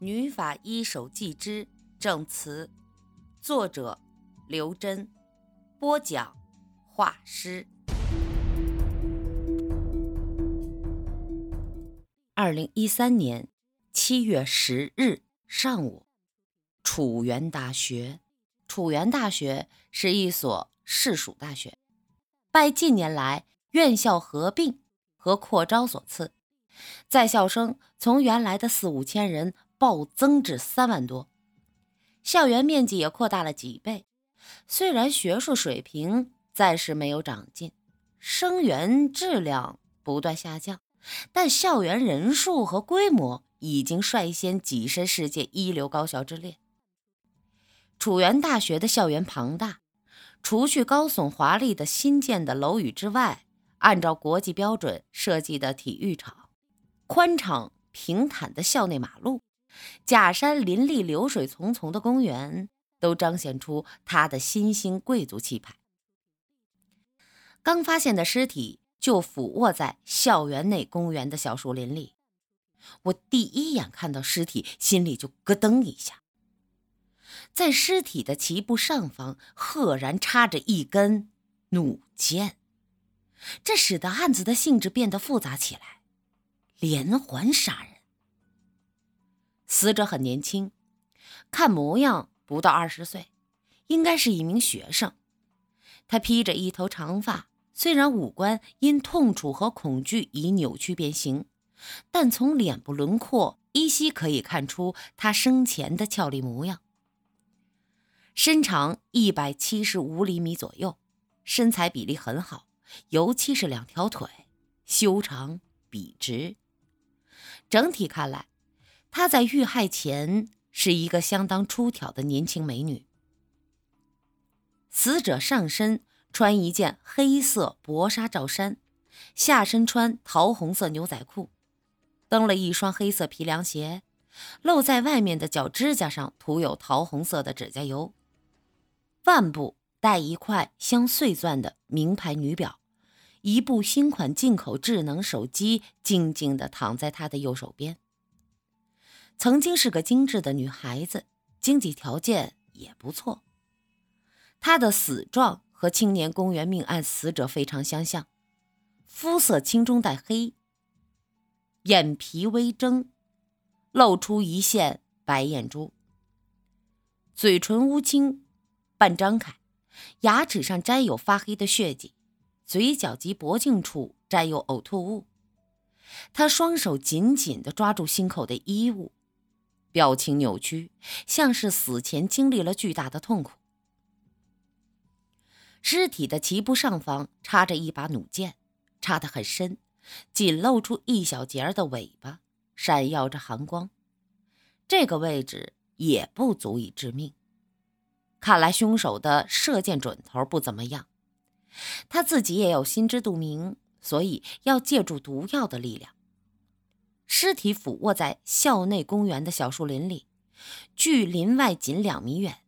女法医手记之证词，作者刘真，播讲画师。二零一三年七月十日上午，楚原大学。楚原大学是一所市属大学，拜近年来院校合并和扩招所赐，在校生从原来的四五千人。暴增至三万多，校园面积也扩大了几倍。虽然学术水平暂时没有长进，生源质量不断下降，但校园人数和规模已经率先跻身世界一流高校之列。楚原大学的校园庞大，除去高耸华丽的新建的楼宇之外，按照国际标准设计的体育场、宽敞平坦的校内马路。假山林立、流水淙淙的公园，都彰显出他的新兴贵族气派。刚发现的尸体就俯卧在校园内公园的小树林里。我第一眼看到尸体，心里就咯噔一下。在尸体的脐部上方，赫然插着一根弩箭，这使得案子的性质变得复杂起来——连环杀人。死者很年轻，看模样不到二十岁，应该是一名学生。他披着一头长发，虽然五官因痛楚和恐惧已扭曲变形，但从脸部轮廓依稀可以看出他生前的俏丽模样。身长一百七十五厘米左右，身材比例很好，尤其是两条腿修长笔直。整体看来。她在遇害前是一个相当出挑的年轻美女。死者上身穿一件黑色薄纱罩衫，下身穿桃红色牛仔裤，蹬了一双黑色皮凉鞋，露在外面的脚指甲上涂有桃红色的指甲油，腕部戴一块镶碎钻的名牌女表，一部新款进口智能手机静静地躺在她的右手边。曾经是个精致的女孩子，经济条件也不错。她的死状和青年公园命案死者非常相像，肤色青中带黑，眼皮微睁，露出一线白眼珠，嘴唇乌青，半张开，牙齿上沾有发黑的血迹，嘴角及脖颈处沾有呕吐物。她双手紧紧地抓住心口的衣物。表情扭曲，像是死前经历了巨大的痛苦。尸体的脐部上方插着一把弩箭，插得很深，仅露出一小截的尾巴，闪耀着寒光。这个位置也不足以致命。看来凶手的射箭准头不怎么样。他自己也有心知肚明，所以要借助毒药的力量。尸体俯卧在校内公园的小树林里，距林外仅两米远。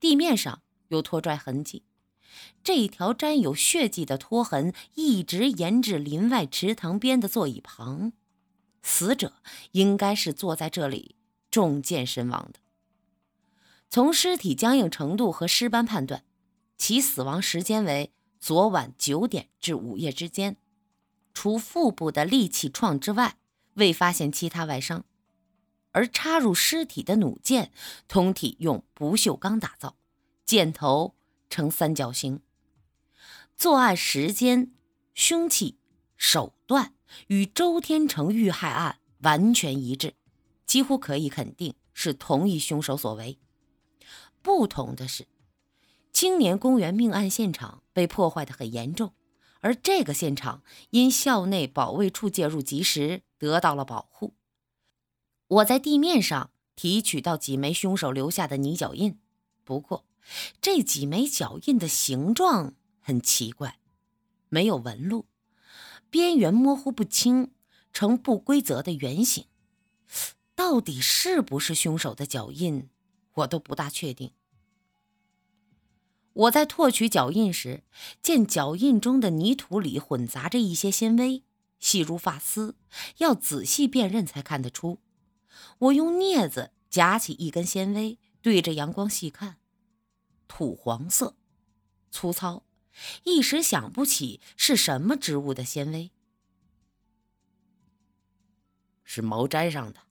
地面上有拖拽痕迹，这条沾有血迹的拖痕一直延至林外池塘边的座椅旁。死者应该是坐在这里中箭身亡的。从尸体僵硬程度和尸斑判断，其死亡时间为昨晚九点至午夜之间。除腹部的利器创之外，未发现其他外伤，而插入尸体的弩箭通体用不锈钢打造，箭头呈三角形。作案时间、凶器、手段与周天成遇害案完全一致，几乎可以肯定是同一凶手所为。不同的是，青年公园命案现场被破坏的很严重，而这个现场因校内保卫处介入及时。得到了保护。我在地面上提取到几枚凶手留下的泥脚印，不过这几枚脚印的形状很奇怪，没有纹路，边缘模糊不清，呈不规则的圆形。到底是不是凶手的脚印，我都不大确定。我在拓取脚印时，见脚印中的泥土里混杂着一些纤维。细如发丝，要仔细辨认才看得出。我用镊子夹起一根纤维，对着阳光细看，土黄色，粗糙，一时想不起是什么植物的纤维。是毛毡上的。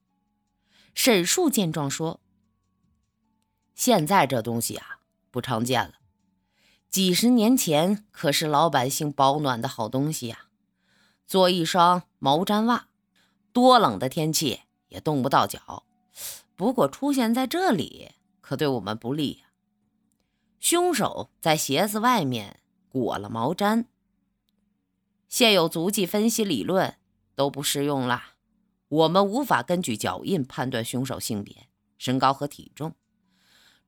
沈树见状说：“现在这东西啊，不常见了。几十年前可是老百姓保暖的好东西呀，做一双毛毡袜，多冷的天气也冻不到脚。不过出现在这里，可对我们不利呀。凶手在鞋子外面裹了毛毡，现有足迹分析理论都不适用了。”我们无法根据脚印判断凶手性别、身高和体重，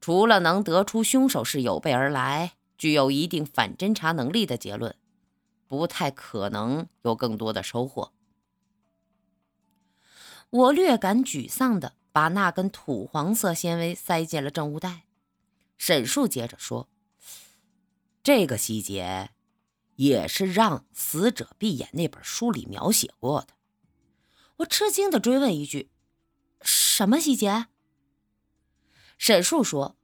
除了能得出凶手是有备而来、具有一定反侦查能力的结论，不太可能有更多的收获。我略感沮丧地把那根土黄色纤维塞进了证物袋。沈树接着说：“这个细节也是让死者闭眼那本书里描写过的。”我吃惊的追问一句：“什么细节？”沈树说：“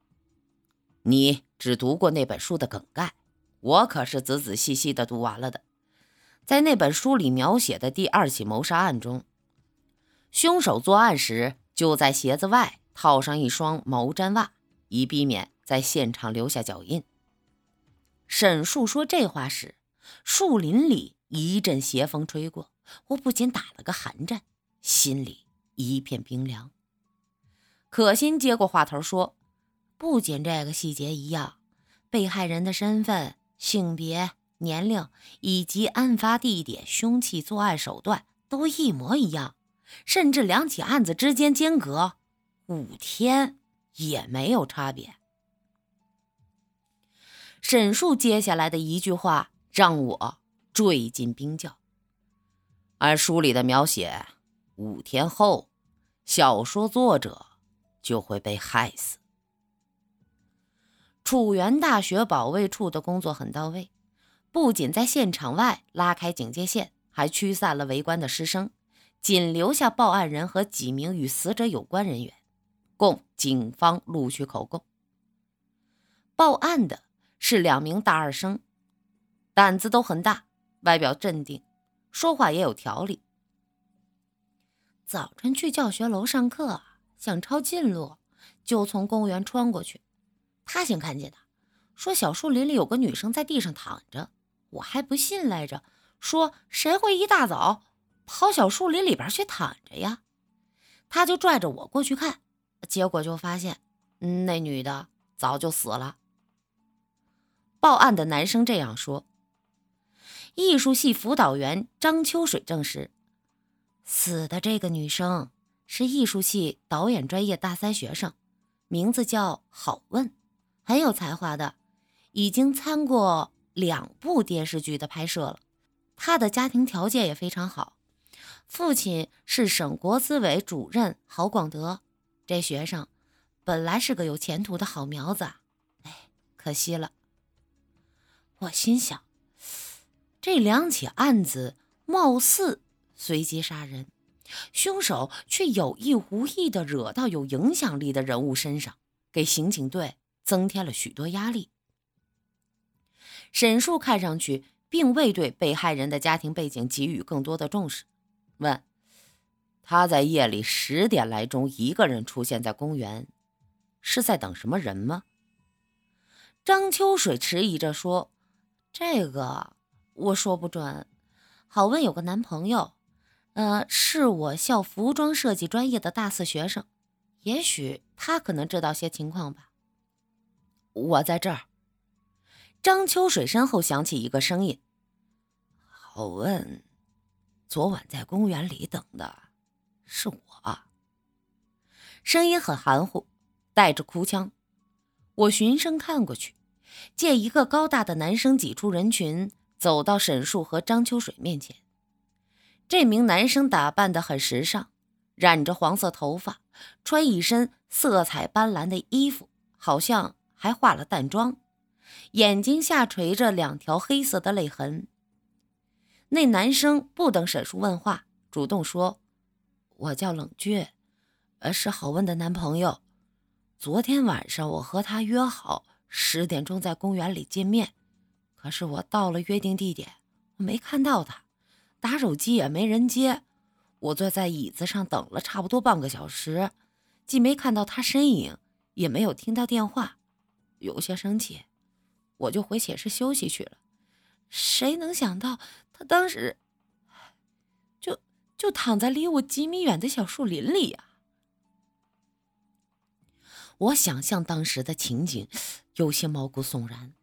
你只读过那本书的梗概，我可是仔仔细细的读完了的。在那本书里描写的第二起谋杀案中，凶手作案时就在鞋子外套上一双毛毡袜，以避免在现场留下脚印。”沈树说这话时，树林里一阵邪风吹过。我不禁打了个寒战，心里一片冰凉。可心接过话头说：“不仅这个细节一样，被害人的身份、性别、年龄以及案发地点、凶器、作案手段都一模一样，甚至两起案子之间间隔五天也没有差别。”沈树接下来的一句话让我坠进冰窖。按书里的描写，五天后，小说作者就会被害死。楚原大学保卫处的工作很到位，不仅在现场外拉开警戒线，还驱散了围观的师生，仅留下报案人和几名与死者有关人员，供警方录取口供。报案的是两名大二生，胆子都很大，外表镇定。说话也有条理。早晨去教学楼上课，想抄近路，就从公园穿过去。他先看见的，说小树林里有个女生在地上躺着。我还不信来着，说谁会一大早跑小树林里边去躺着呀？他就拽着我过去看，结果就发现那女的早就死了。报案的男生这样说。艺术系辅导员张秋水证实，死的这个女生是艺术系导演专业大三学生，名字叫郝问，很有才华的，已经参过两部电视剧的拍摄了。他的家庭条件也非常好，父亲是省国资委主任郝广德。这学生本来是个有前途的好苗子，哎，可惜了。我心想。这两起案子貌似随机杀人，凶手却有意无意地惹到有影响力的人物身上，给刑警队增添了许多压力。沈树看上去并未对被害人的家庭背景给予更多的重视，问：“他在夜里十点来钟一个人出现在公园，是在等什么人吗？”张秋水迟疑着说：“这个。”我说不准，郝问有个男朋友，呃，是我校服装设计专业的大四学生，也许他可能知道些情况吧。我在这儿。张秋水身后响起一个声音：“好问，昨晚在公园里等的是我。”声音很含糊，带着哭腔。我循声看过去，见一个高大的男生挤出人群。走到沈树和张秋水面前，这名男生打扮得很时尚，染着黄色头发，穿一身色彩斑斓的衣服，好像还化了淡妆，眼睛下垂着两条黑色的泪痕。那男生不等沈树问话，主动说：“我叫冷倔，呃，是郝问的男朋友。昨天晚上我和他约好十点钟在公园里见面，可是我到了约定地点，没看到他，打手机也没人接。我坐在椅子上等了差不多半个小时，既没看到他身影，也没有听到电话，有些生气，我就回寝室休息去了。谁能想到他当时就就躺在离我几米远的小树林里呀？我想象当时的情景，有些毛骨悚然。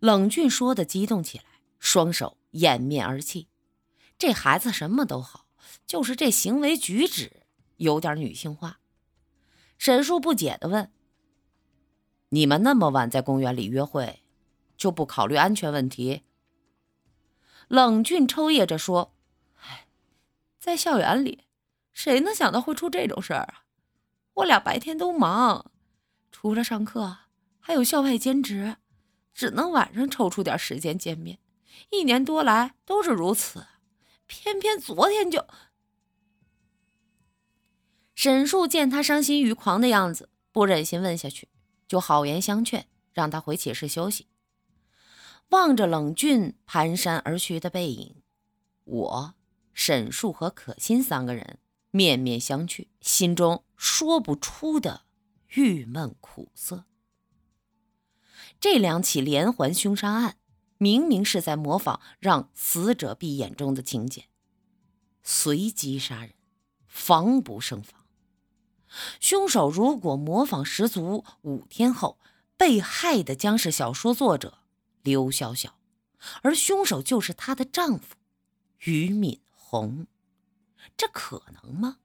冷峻说的激动起来，双手掩面而泣。这孩子什么都好，就是这行为举止有点女性化。沈树不解的问：“你们那么晚在公园里约会，就不考虑安全问题？”冷峻抽噎着说：“哎，在校园里，谁能想到会出这种事儿啊？”我俩白天都忙，除了上课，还有校外兼职，只能晚上抽出点时间见面。一年多来都是如此，偏偏昨天就……沈树见他伤心欲狂的样子，不忍心问下去，就好言相劝，让他回寝室休息。望着冷峻蹒跚而去的背影，我、沈树和可心三个人。面面相觑，心中说不出的郁闷苦涩。这两起连环凶杀案，明明是在模仿让死者闭眼中的情节，随机杀人，防不胜防。凶手如果模仿十足，五天后被害的将是小说作者刘晓晓，而凶手就是她的丈夫俞敏洪。这可能吗？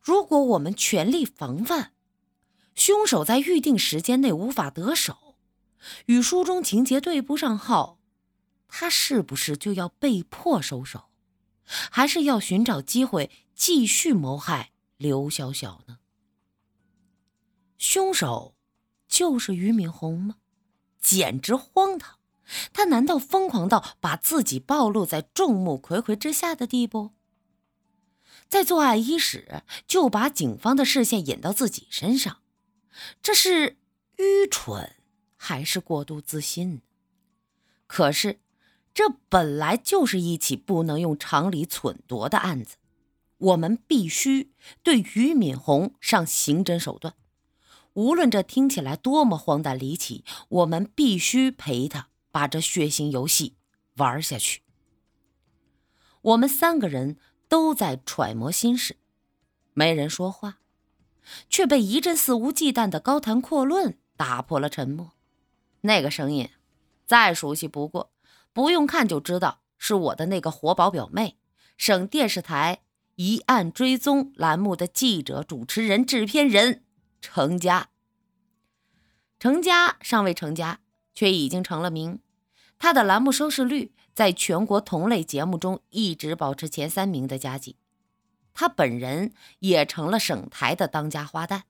如果我们全力防范，凶手在预定时间内无法得手，与书中情节对不上号，他是不是就要被迫收手，还是要寻找机会继续谋害刘小小呢？凶手就是俞敏洪吗？简直荒唐！他难道疯狂到把自己暴露在众目睽睽之下的地步？在作案伊始就把警方的视线引到自己身上，这是愚蠢还是过度自信？可是，这本来就是一起不能用常理忖度的案子，我们必须对俞敏洪上刑侦手段。无论这听起来多么荒诞离奇，我们必须陪他把这血腥游戏玩下去。我们三个人。都在揣摩心事，没人说话，却被一阵肆无忌惮的高谈阔论打破了沉默。那个声音再熟悉不过，不用看就知道是我的那个活宝表妹，省电视台疑案追踪栏目的记者、主持人、制片人成家，成家尚未成家，却已经成了名，他的栏目收视率。在全国同类节目中一直保持前三名的佳绩，他本人也成了省台的当家花旦。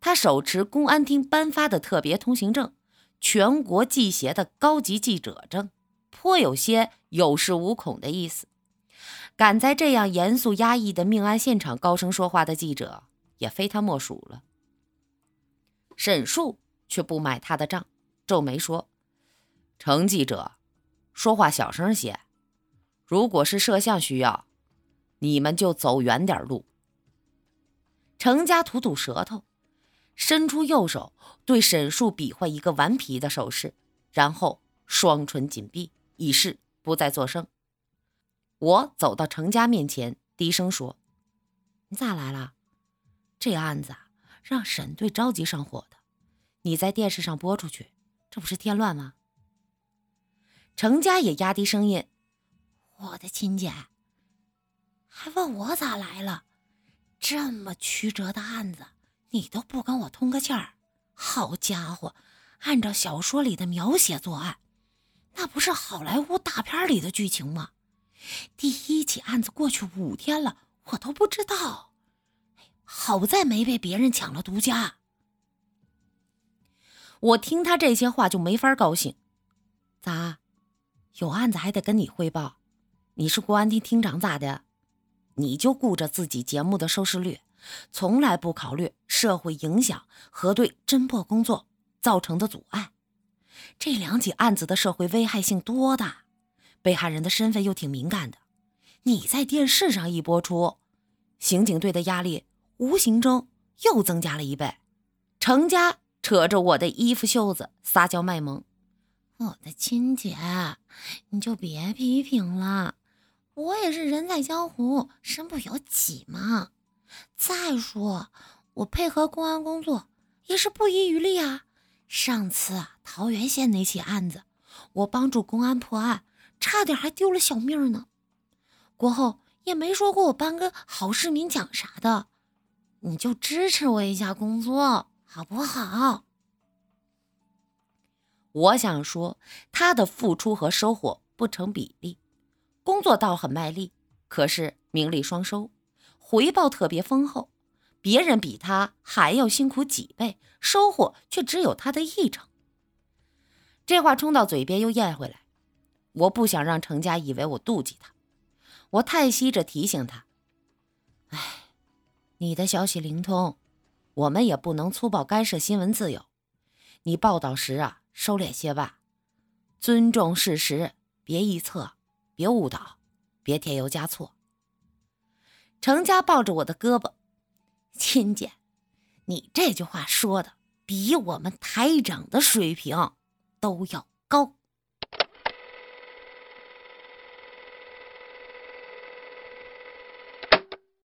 他手持公安厅颁发的特别通行证、全国记协的高级记者证，颇有些有恃无恐的意思。敢在这样严肃压抑的命案现场高声说话的记者，也非他莫属了。沈树却不买他的账，皱眉说：“程记者。”说话小声些。如果是摄像需要，你们就走远点路。程家吐吐舌头，伸出右手对沈树比划一个顽皮的手势，然后双唇紧闭，以示不再作声。我走到程家面前，低声说：“你咋来了？这案子，让沈队着急上火。你在电视上播出去，这不是添乱吗？”程家也压低声音：“我的亲姐，还问我咋来了？这么曲折的案子，你都不跟我通个气儿？好家伙，按照小说里的描写作案，那不是好莱坞大片里的剧情吗？第一起案子过去五天了，我都不知道。好在没被别人抢了独家。我听他这些话就没法高兴，咋？”有案子还得跟你汇报，你是公安厅厅长咋的？你就顾着自己节目的收视率，从来不考虑社会影响和对侦破工作造成的阻碍。这两起案子的社会危害性多大？被害人的身份又挺敏感的，你在电视上一播出，刑警队的压力无形中又增加了一倍。程家扯着我的衣服袖子撒娇卖萌：“我的亲姐，你就别批评了，我也是人在江湖，身不由己嘛。再说，我配合公安工作也是不遗余力啊。上次啊，桃源县那起案子，我帮助公安破案。”差点还丢了小命呢，过后也没说过我颁个好市民奖啥的，你就支持我一下工作好不好？我想说，他的付出和收获不成比例，工作倒很卖力，可是名利双收，回报特别丰厚，别人比他还要辛苦几倍，收获却只有他的一成。这话冲到嘴边又咽回来。我不想让程家以为我妒忌他，我叹息着提醒他：“哎，你的消息灵通，我们也不能粗暴干涉新闻自由。你报道时啊，收敛些吧，尊重事实，别臆测，别误导，别添油加醋。”程家抱着我的胳膊：“亲姐，你这句话说的比我们台长的水平都要高。”